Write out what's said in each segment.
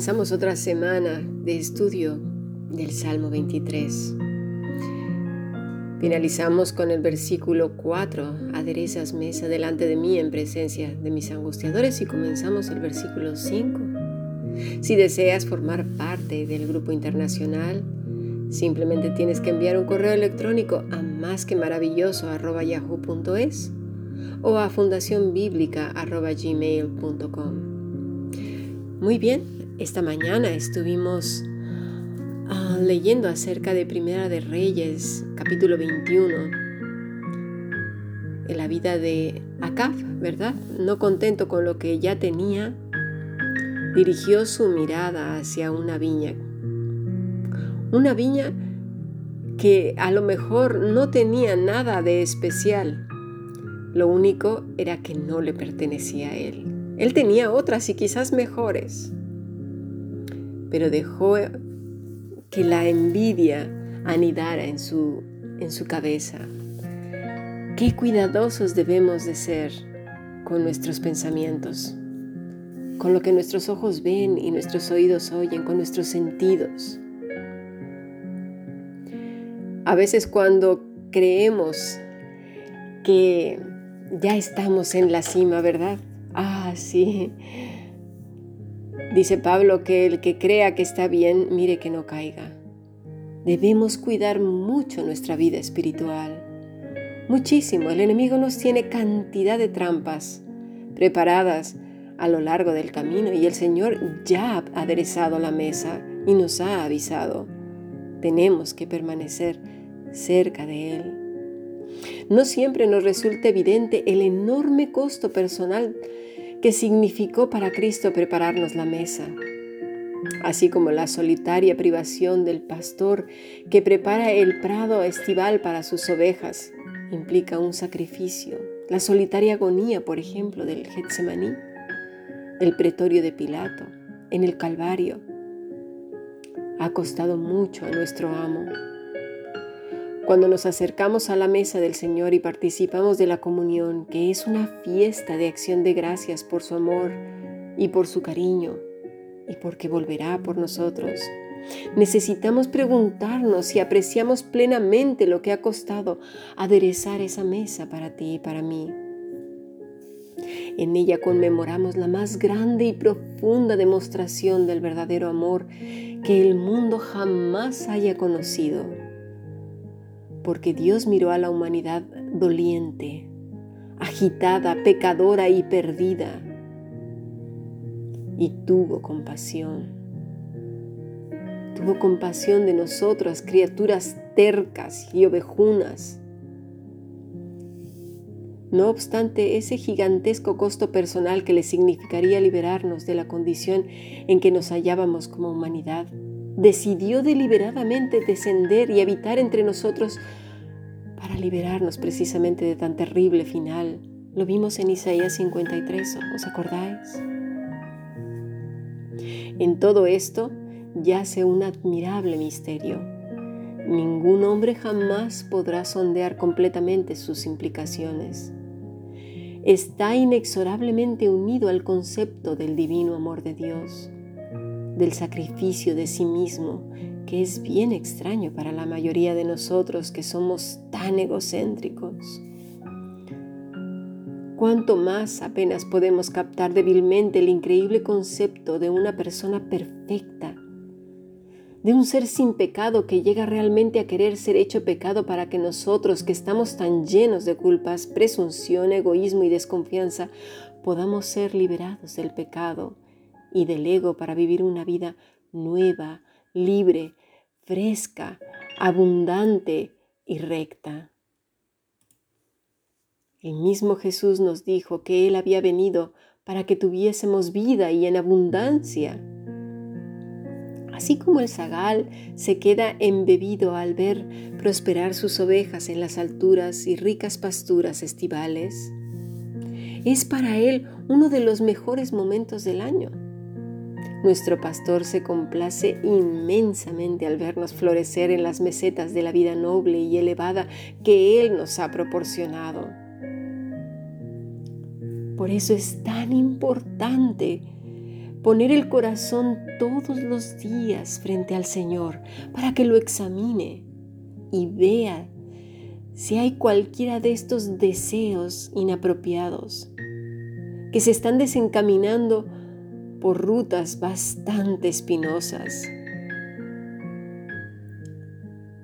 Comenzamos otra semana de estudio del Salmo 23. Finalizamos con el versículo 4, aderezas mesa delante de mí en presencia de mis angustiadores y comenzamos el versículo 5. Si deseas formar parte del grupo internacional, simplemente tienes que enviar un correo electrónico a másquemaravilloso.yahoo.es o a fundacionbiblica.gmail.com. Muy bien, esta mañana estuvimos ah, leyendo acerca de Primera de Reyes, capítulo 21, en la vida de Acab, ¿verdad? No contento con lo que ya tenía, dirigió su mirada hacia una viña. Una viña que a lo mejor no tenía nada de especial. Lo único era que no le pertenecía a él. Él tenía otras y quizás mejores pero dejó que la envidia anidara en su, en su cabeza. Qué cuidadosos debemos de ser con nuestros pensamientos, con lo que nuestros ojos ven y nuestros oídos oyen, con nuestros sentidos. A veces cuando creemos que ya estamos en la cima, ¿verdad? Ah, sí, Dice Pablo que el que crea que está bien, mire que no caiga. Debemos cuidar mucho nuestra vida espiritual. Muchísimo. El enemigo nos tiene cantidad de trampas preparadas a lo largo del camino y el Señor ya ha aderezado la mesa y nos ha avisado. Tenemos que permanecer cerca de Él. No siempre nos resulta evidente el enorme costo personal que significó para Cristo prepararnos la mesa, así como la solitaria privación del pastor que prepara el prado estival para sus ovejas implica un sacrificio, la solitaria agonía, por ejemplo, del Getsemaní, el pretorio de Pilato, en el Calvario, ha costado mucho a nuestro amo. Cuando nos acercamos a la mesa del Señor y participamos de la comunión, que es una fiesta de acción de gracias por su amor y por su cariño y porque volverá por nosotros, necesitamos preguntarnos si apreciamos plenamente lo que ha costado aderezar esa mesa para ti y para mí. En ella conmemoramos la más grande y profunda demostración del verdadero amor que el mundo jamás haya conocido porque Dios miró a la humanidad doliente, agitada, pecadora y perdida, y tuvo compasión. Tuvo compasión de nosotras, criaturas tercas y ovejunas. No obstante, ese gigantesco costo personal que le significaría liberarnos de la condición en que nos hallábamos como humanidad, decidió deliberadamente descender y habitar entre nosotros para liberarnos precisamente de tan terrible final. Lo vimos en Isaías 53, ¿os acordáis? En todo esto yace un admirable misterio. Ningún hombre jamás podrá sondear completamente sus implicaciones. Está inexorablemente unido al concepto del divino amor de Dios del sacrificio de sí mismo, que es bien extraño para la mayoría de nosotros que somos tan egocéntricos. Cuanto más apenas podemos captar débilmente el increíble concepto de una persona perfecta, de un ser sin pecado que llega realmente a querer ser hecho pecado para que nosotros, que estamos tan llenos de culpas, presunción, egoísmo y desconfianza, podamos ser liberados del pecado y del ego para vivir una vida nueva, libre, fresca, abundante y recta. El mismo Jesús nos dijo que Él había venido para que tuviésemos vida y en abundancia. Así como el zagal se queda embebido al ver prosperar sus ovejas en las alturas y ricas pasturas estivales, es para él uno de los mejores momentos del año. Nuestro pastor se complace inmensamente al vernos florecer en las mesetas de la vida noble y elevada que Él nos ha proporcionado. Por eso es tan importante poner el corazón todos los días frente al Señor para que lo examine y vea si hay cualquiera de estos deseos inapropiados que se están desencaminando por rutas bastante espinosas.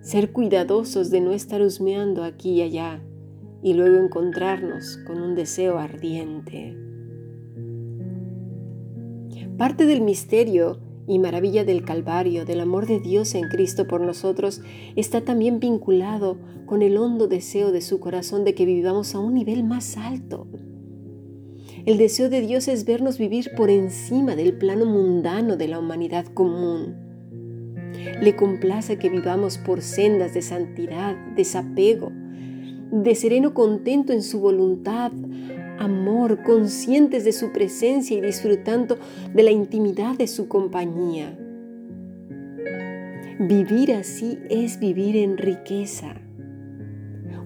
Ser cuidadosos de no estar husmeando aquí y allá y luego encontrarnos con un deseo ardiente. Parte del misterio y maravilla del Calvario, del amor de Dios en Cristo por nosotros, está también vinculado con el hondo deseo de su corazón de que vivamos a un nivel más alto. El deseo de Dios es vernos vivir por encima del plano mundano de la humanidad común. Le complace que vivamos por sendas de santidad, desapego, de sereno contento en su voluntad, amor, conscientes de su presencia y disfrutando de la intimidad de su compañía. Vivir así es vivir en riqueza.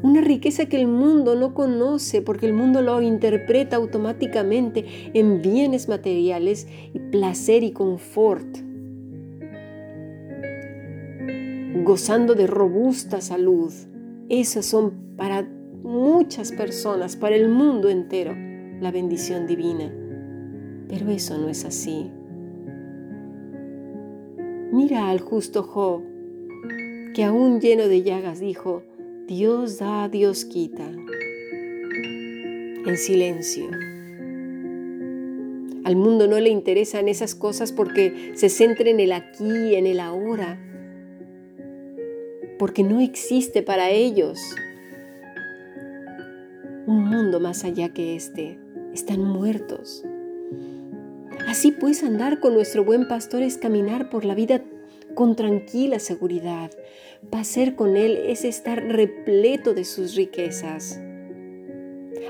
Una riqueza que el mundo no conoce porque el mundo lo interpreta automáticamente en bienes materiales y placer y confort. Gozando de robusta salud. Esas son para muchas personas, para el mundo entero, la bendición divina. Pero eso no es así. Mira al justo Job, que aún lleno de llagas dijo, Dios da, Dios quita. En silencio. Al mundo no le interesan esas cosas porque se centra en el aquí, en el ahora, porque no existe para ellos un mundo más allá que este. Están muertos. Así pues, andar con nuestro buen pastor es caminar por la vida con tranquila seguridad. Pasar con Él es estar repleto de sus riquezas.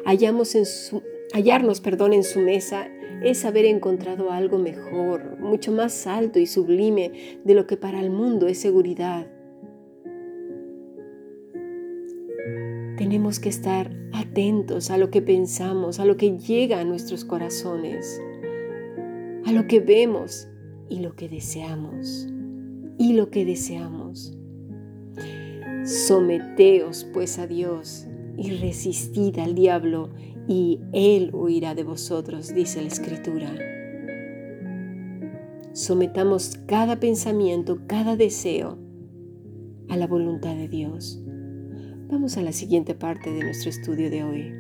Hallarnos perdón, en su mesa es haber encontrado algo mejor, mucho más alto y sublime de lo que para el mundo es seguridad. Tenemos que estar atentos a lo que pensamos, a lo que llega a nuestros corazones, a lo que vemos y lo que deseamos. Y lo que deseamos. Someteos pues a Dios y resistid al diablo y él huirá de vosotros, dice la escritura. Sometamos cada pensamiento, cada deseo a la voluntad de Dios. Vamos a la siguiente parte de nuestro estudio de hoy.